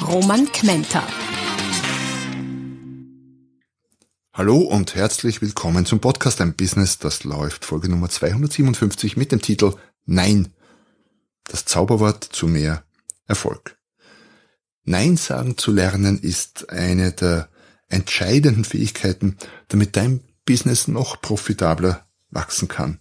Roman Kmenter. Hallo und herzlich willkommen zum Podcast Ein Business, das läuft, Folge Nummer 257 mit dem Titel Nein. Das Zauberwort zu mehr Erfolg. Nein sagen zu lernen ist eine der entscheidenden Fähigkeiten, damit dein Business noch profitabler wachsen kann.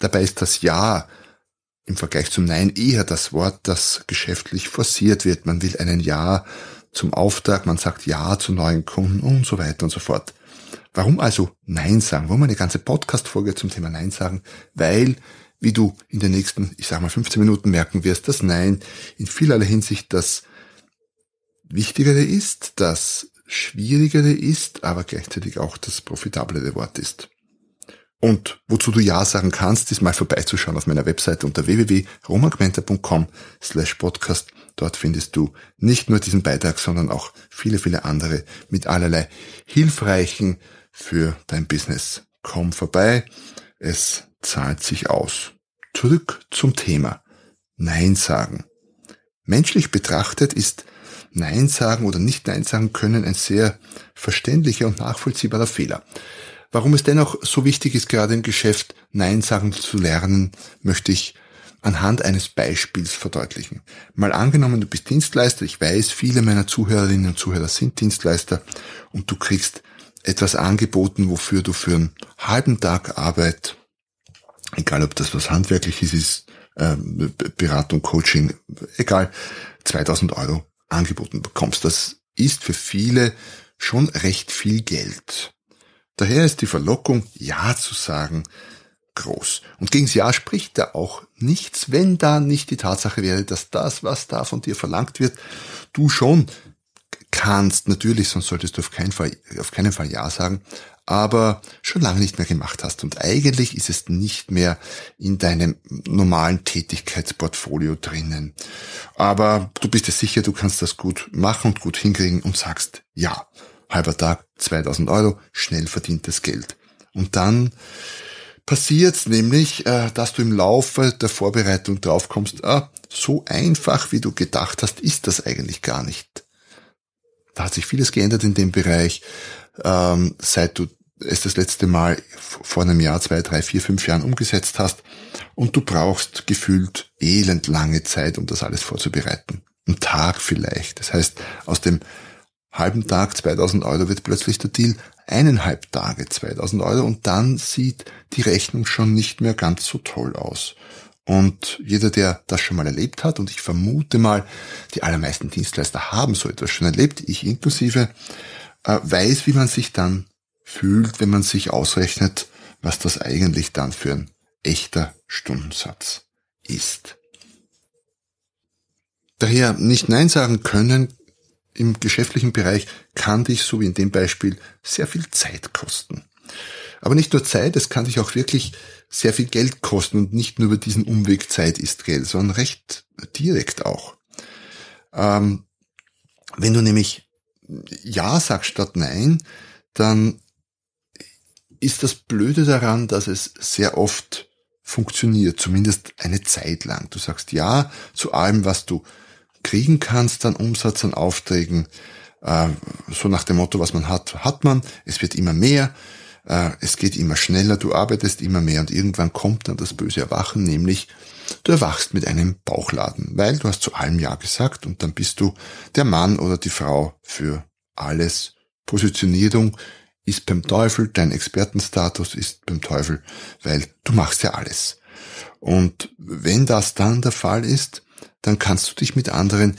Dabei ist das Ja im Vergleich zum Nein eher das Wort, das geschäftlich forciert wird. Man will einen Ja zum Auftrag, man sagt Ja zu neuen Kunden und so weiter und so fort. Warum also Nein sagen? Warum eine ganze Podcast-Folge zum Thema Nein sagen? Weil, wie du in den nächsten, ich sag mal 15 Minuten merken wirst, das Nein in vielerlei Hinsicht das Wichtigere ist, das Schwierigere ist, aber gleichzeitig auch das profitablere Wort ist. Und wozu du Ja sagen kannst, ist mal vorbeizuschauen auf meiner Webseite unter www.romagmenta.com slash podcast. Dort findest du nicht nur diesen Beitrag, sondern auch viele, viele andere mit allerlei hilfreichen für dein Business. Komm vorbei, es zahlt sich aus. Zurück zum Thema. Nein sagen. Menschlich betrachtet ist Nein sagen oder nicht Nein sagen können ein sehr verständlicher und nachvollziehbarer Fehler. Warum es dennoch so wichtig ist, gerade im Geschäft Nein sagen zu lernen, möchte ich anhand eines Beispiels verdeutlichen. Mal angenommen, du bist Dienstleister, ich weiß, viele meiner Zuhörerinnen und Zuhörer sind Dienstleister und du kriegst etwas angeboten, wofür du für einen halben Tag Arbeit, egal ob das was handwerkliches ist, äh, Beratung, Coaching, egal, 2000 Euro angeboten bekommst. Das ist für viele schon recht viel Geld. Daher ist die Verlockung, Ja zu sagen, groß. Und gegens Ja spricht da auch nichts, wenn da nicht die Tatsache wäre, dass das, was da von dir verlangt wird, du schon kannst, natürlich, sonst solltest du auf keinen Fall, auf keinen Fall Ja sagen, aber schon lange nicht mehr gemacht hast. Und eigentlich ist es nicht mehr in deinem normalen Tätigkeitsportfolio drinnen. Aber du bist dir sicher, du kannst das gut machen und gut hinkriegen und sagst Ja. Halber Tag, 2000 Euro, schnell verdientes Geld. Und dann passiert nämlich, äh, dass du im Laufe der Vorbereitung draufkommst, ah, so einfach wie du gedacht hast, ist das eigentlich gar nicht. Da hat sich vieles geändert in dem Bereich, ähm, seit du es das letzte Mal vor einem Jahr, zwei, drei, vier, fünf Jahren umgesetzt hast. Und du brauchst gefühlt elend lange Zeit, um das alles vorzubereiten. Ein Tag vielleicht. Das heißt, aus dem halben Tag 2000 Euro wird plötzlich der Deal eineinhalb Tage 2000 Euro und dann sieht die Rechnung schon nicht mehr ganz so toll aus. Und jeder, der das schon mal erlebt hat, und ich vermute mal, die allermeisten Dienstleister haben so etwas schon erlebt, ich inklusive, äh, weiß, wie man sich dann fühlt, wenn man sich ausrechnet, was das eigentlich dann für ein echter Stundensatz ist. Daher nicht Nein sagen können im geschäftlichen Bereich kann dich, so wie in dem Beispiel, sehr viel Zeit kosten. Aber nicht nur Zeit, es kann dich auch wirklich sehr viel Geld kosten und nicht nur über diesen Umweg Zeit ist Geld, sondern recht direkt auch. Ähm, wenn du nämlich Ja sagst statt Nein, dann ist das Blöde daran, dass es sehr oft funktioniert, zumindest eine Zeit lang. Du sagst Ja zu allem, was du kriegen kannst an Umsatz, an Aufträgen, äh, so nach dem Motto, was man hat, hat man, es wird immer mehr, äh, es geht immer schneller, du arbeitest immer mehr. Und irgendwann kommt dann das böse Erwachen, nämlich du erwachst mit einem Bauchladen, weil du hast zu allem Ja gesagt und dann bist du der Mann oder die Frau für alles. Positionierung ist beim Teufel, dein Expertenstatus ist beim Teufel, weil du machst ja alles. Und wenn das dann der Fall ist, dann kannst du dich mit anderen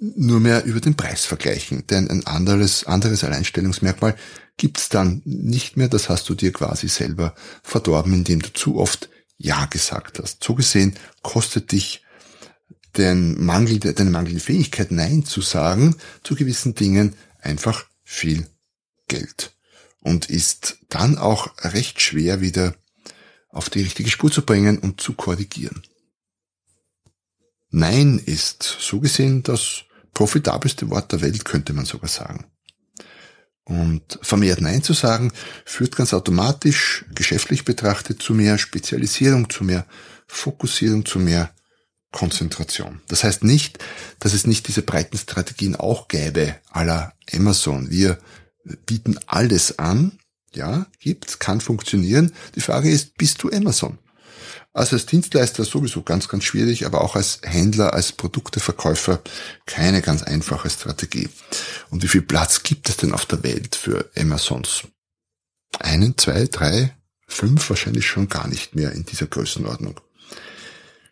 nur mehr über den Preis vergleichen. Denn ein anderes, anderes Alleinstellungsmerkmal gibt's dann nicht mehr. Das hast du dir quasi selber verdorben, indem du zu oft Ja gesagt hast. So gesehen kostet dich den Mangel, deine mangelnde Fähigkeit, Nein zu sagen zu gewissen Dingen einfach viel Geld und ist dann auch recht schwer wieder auf die richtige Spur zu bringen und zu korrigieren. Nein ist so gesehen das profitabelste Wort der Welt, könnte man sogar sagen. Und vermehrt Nein zu sagen, führt ganz automatisch, geschäftlich betrachtet, zu mehr Spezialisierung, zu mehr Fokussierung, zu mehr Konzentration. Das heißt nicht, dass es nicht diese breiten Strategien auch gäbe, aller Amazon. Wir bieten alles an, ja, gibt's, kann funktionieren. Die Frage ist, bist du Amazon? Also als Dienstleister sowieso ganz, ganz schwierig, aber auch als Händler, als Produkteverkäufer keine ganz einfache Strategie. Und wie viel Platz gibt es denn auf der Welt für Amazons? Einen, zwei, drei, fünf wahrscheinlich schon gar nicht mehr in dieser Größenordnung.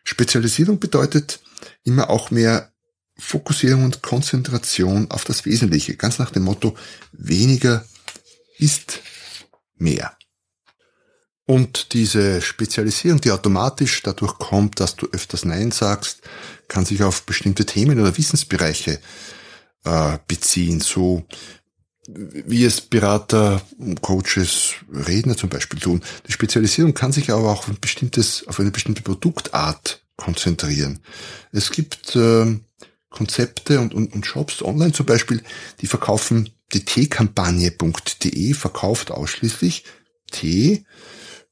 Spezialisierung bedeutet immer auch mehr Fokussierung und Konzentration auf das Wesentliche. Ganz nach dem Motto, weniger ist mehr. Und diese Spezialisierung, die automatisch dadurch kommt, dass du öfters Nein sagst, kann sich auf bestimmte Themen oder Wissensbereiche äh, beziehen, so wie es Berater, Coaches, Redner zum Beispiel tun. Die Spezialisierung kann sich aber auch auf, ein bestimmtes, auf eine bestimmte Produktart konzentrieren. Es gibt äh, Konzepte und, und, und Shops online zum Beispiel, die verkaufen, die Teekampagne.de verkauft ausschließlich Tee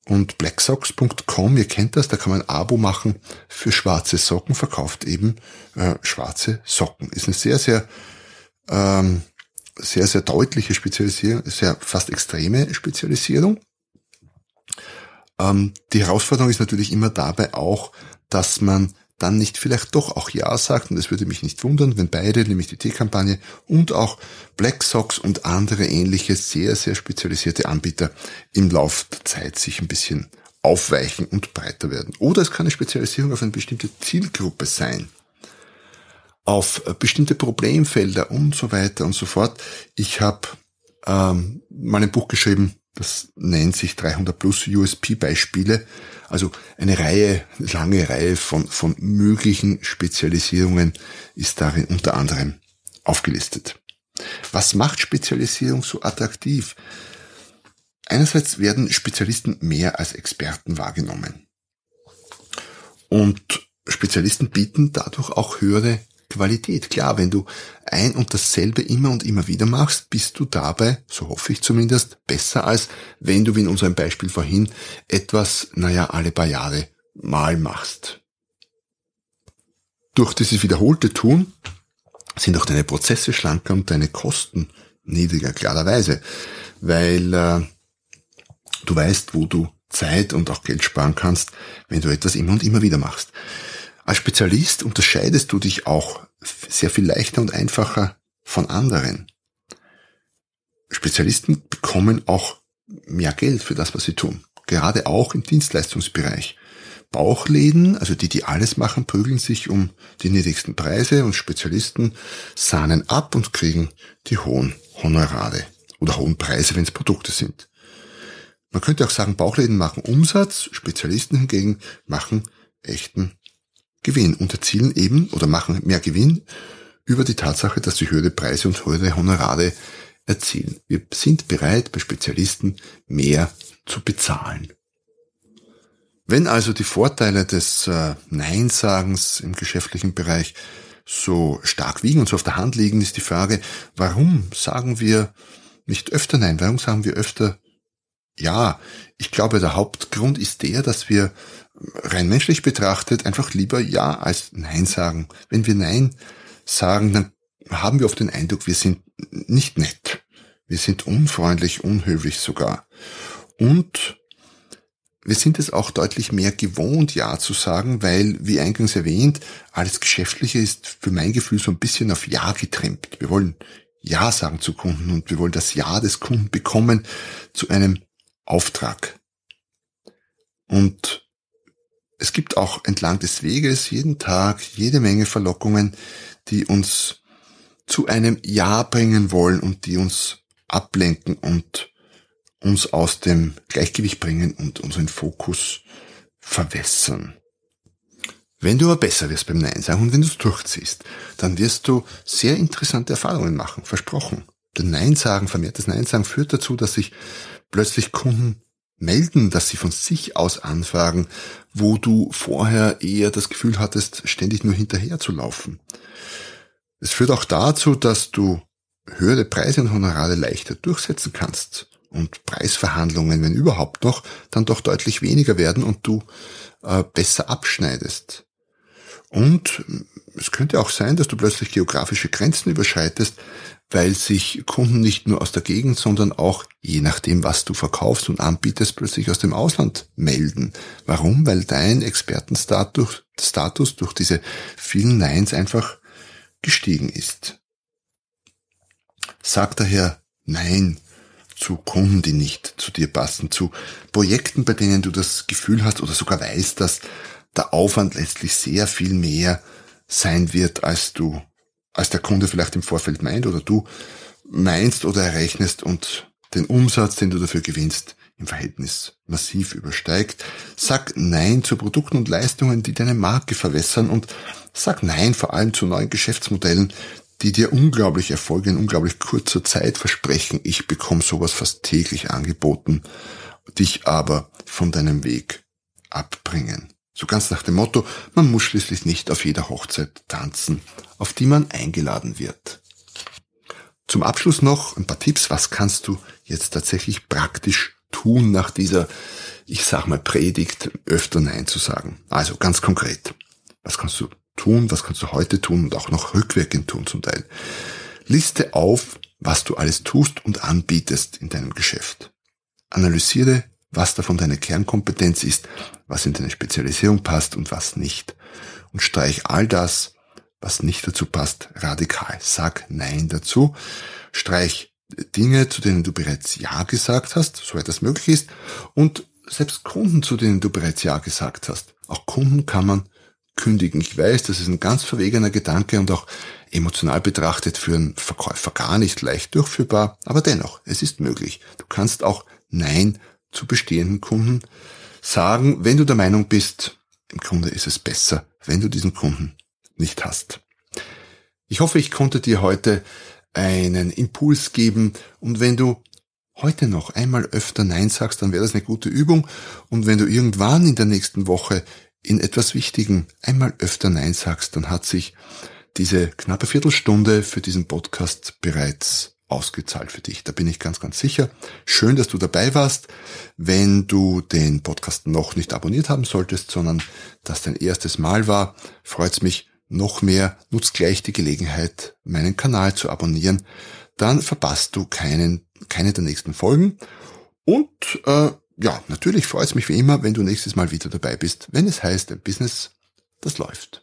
und blacksocks.com, ihr kennt das, da kann man ein Abo machen für schwarze Socken, verkauft eben äh, schwarze Socken. Ist eine sehr, sehr, ähm, sehr, sehr deutliche Spezialisierung, sehr fast extreme Spezialisierung. Ähm, die Herausforderung ist natürlich immer dabei auch, dass man dann nicht vielleicht doch auch Ja sagt, und es würde mich nicht wundern, wenn beide, nämlich die T-Kampagne und auch Black Sox und andere ähnliche sehr, sehr spezialisierte Anbieter im Laufe der Zeit sich ein bisschen aufweichen und breiter werden. Oder es kann eine Spezialisierung auf eine bestimmte Zielgruppe sein, auf bestimmte Problemfelder und so weiter und so fort. Ich habe ähm, mal ein Buch geschrieben, das nennt sich 300 plus USP-Beispiele also eine Reihe, lange Reihe von, von möglichen Spezialisierungen ist darin unter anderem aufgelistet. Was macht Spezialisierung so attraktiv? Einerseits werden Spezialisten mehr als Experten wahrgenommen. Und Spezialisten bieten dadurch auch höhere Qualität. Klar, wenn du ein und dasselbe immer und immer wieder machst, bist du dabei, so hoffe ich zumindest, besser als wenn du, wie in unserem Beispiel vorhin, etwas, naja, alle paar Jahre mal machst. Durch dieses wiederholte Tun sind auch deine Prozesse schlanker und deine Kosten niedriger, klarerweise, weil äh, du weißt, wo du Zeit und auch Geld sparen kannst, wenn du etwas immer und immer wieder machst. Als Spezialist unterscheidest du dich auch sehr viel leichter und einfacher von anderen. Spezialisten bekommen auch mehr Geld für das, was sie tun. Gerade auch im Dienstleistungsbereich. Bauchläden, also die, die alles machen, prügeln sich um die niedrigsten Preise und Spezialisten sahnen ab und kriegen die hohen Honorare oder hohen Preise, wenn es Produkte sind. Man könnte auch sagen, Bauchläden machen Umsatz, Spezialisten hingegen machen echten Gewinn und erzielen eben oder machen mehr Gewinn über die Tatsache, dass sie höhere Preise und höhere Honorare erzielen. Wir sind bereit, bei Spezialisten mehr zu bezahlen. Wenn also die Vorteile des äh, Neinsagens im geschäftlichen Bereich so stark wiegen und so auf der Hand liegen, ist die Frage, warum sagen wir nicht öfter Nein? Warum sagen wir öfter Ja? Ich glaube, der Hauptgrund ist der, dass wir rein menschlich betrachtet einfach lieber Ja als Nein sagen. Wenn wir Nein sagen, dann haben wir oft den Eindruck, wir sind nicht nett. Wir sind unfreundlich, unhöflich sogar. Und wir sind es auch deutlich mehr gewohnt, Ja zu sagen, weil, wie eingangs erwähnt, alles Geschäftliche ist für mein Gefühl so ein bisschen auf Ja getrimmt. Wir wollen Ja sagen zu Kunden und wir wollen das Ja des Kunden bekommen zu einem Auftrag. Und es gibt auch entlang des Weges jeden Tag jede Menge Verlockungen, die uns zu einem Ja bringen wollen und die uns ablenken und uns aus dem Gleichgewicht bringen und unseren Fokus verwässern. Wenn du aber besser wirst beim Nein sagen und wenn du es durchziehst, dann wirst du sehr interessante Erfahrungen machen, versprochen. Denn Nein sagen, vermehrtes Nein sagen führt dazu, dass sich plötzlich Kunden melden, dass sie von sich aus anfragen, wo du vorher eher das Gefühl hattest, ständig nur hinterher zu laufen. Es führt auch dazu, dass du höhere Preise und Honorare leichter durchsetzen kannst und Preisverhandlungen, wenn überhaupt noch, dann doch deutlich weniger werden und du äh, besser abschneidest. Und es könnte auch sein, dass du plötzlich geografische Grenzen überschreitest, weil sich Kunden nicht nur aus der Gegend, sondern auch, je nachdem, was du verkaufst und anbietest, plötzlich aus dem Ausland melden. Warum? Weil dein Expertenstatus Status durch diese vielen Neins einfach gestiegen ist. Sag daher Nein zu Kunden, die nicht zu dir passen, zu Projekten, bei denen du das Gefühl hast oder sogar weißt, dass der Aufwand letztlich sehr viel mehr sein wird, als du, als der Kunde vielleicht im Vorfeld meint oder du meinst oder errechnest und den Umsatz, den du dafür gewinnst, im Verhältnis massiv übersteigt. Sag Nein zu Produkten und Leistungen, die deine Marke verwässern und sag Nein vor allem zu neuen Geschäftsmodellen, die dir unglaublich Erfolge in unglaublich kurzer Zeit versprechen. Ich bekomme sowas fast täglich angeboten, dich aber von deinem Weg abbringen. So ganz nach dem Motto, man muss schließlich nicht auf jeder Hochzeit tanzen, auf die man eingeladen wird. Zum Abschluss noch ein paar Tipps, was kannst du jetzt tatsächlich praktisch tun nach dieser, ich sag mal, Predigt, öfter Nein zu sagen. Also ganz konkret. Was kannst du tun? Was kannst du heute tun und auch noch rückwirkend tun zum Teil? Liste auf, was du alles tust und anbietest in deinem Geschäft. Analysiere was davon deine Kernkompetenz ist, was in deine Spezialisierung passt und was nicht. Und streich all das, was nicht dazu passt, radikal. Sag Nein dazu. Streich Dinge, zu denen du bereits Ja gesagt hast, soweit das möglich ist. Und selbst Kunden, zu denen du bereits Ja gesagt hast. Auch Kunden kann man kündigen. Ich weiß, das ist ein ganz verwegener Gedanke und auch emotional betrachtet für einen Verkäufer gar nicht leicht durchführbar, aber dennoch, es ist möglich. Du kannst auch Nein zu bestehenden Kunden sagen, wenn du der Meinung bist, im Grunde ist es besser, wenn du diesen Kunden nicht hast. Ich hoffe, ich konnte dir heute einen Impuls geben und wenn du heute noch einmal öfter Nein sagst, dann wäre das eine gute Übung und wenn du irgendwann in der nächsten Woche in etwas Wichtigen einmal öfter Nein sagst, dann hat sich diese knappe Viertelstunde für diesen Podcast bereits ausgezahlt für dich. Da bin ich ganz, ganz sicher. Schön, dass du dabei warst. Wenn du den Podcast noch nicht abonniert haben solltest, sondern das dein erstes Mal war, freut's mich noch mehr. Nutz gleich die Gelegenheit, meinen Kanal zu abonnieren. Dann verpasst du keinen, keine der nächsten Folgen. Und äh, ja, natürlich freut's mich wie immer, wenn du nächstes Mal wieder dabei bist, wenn es heißt, ein Business, das läuft.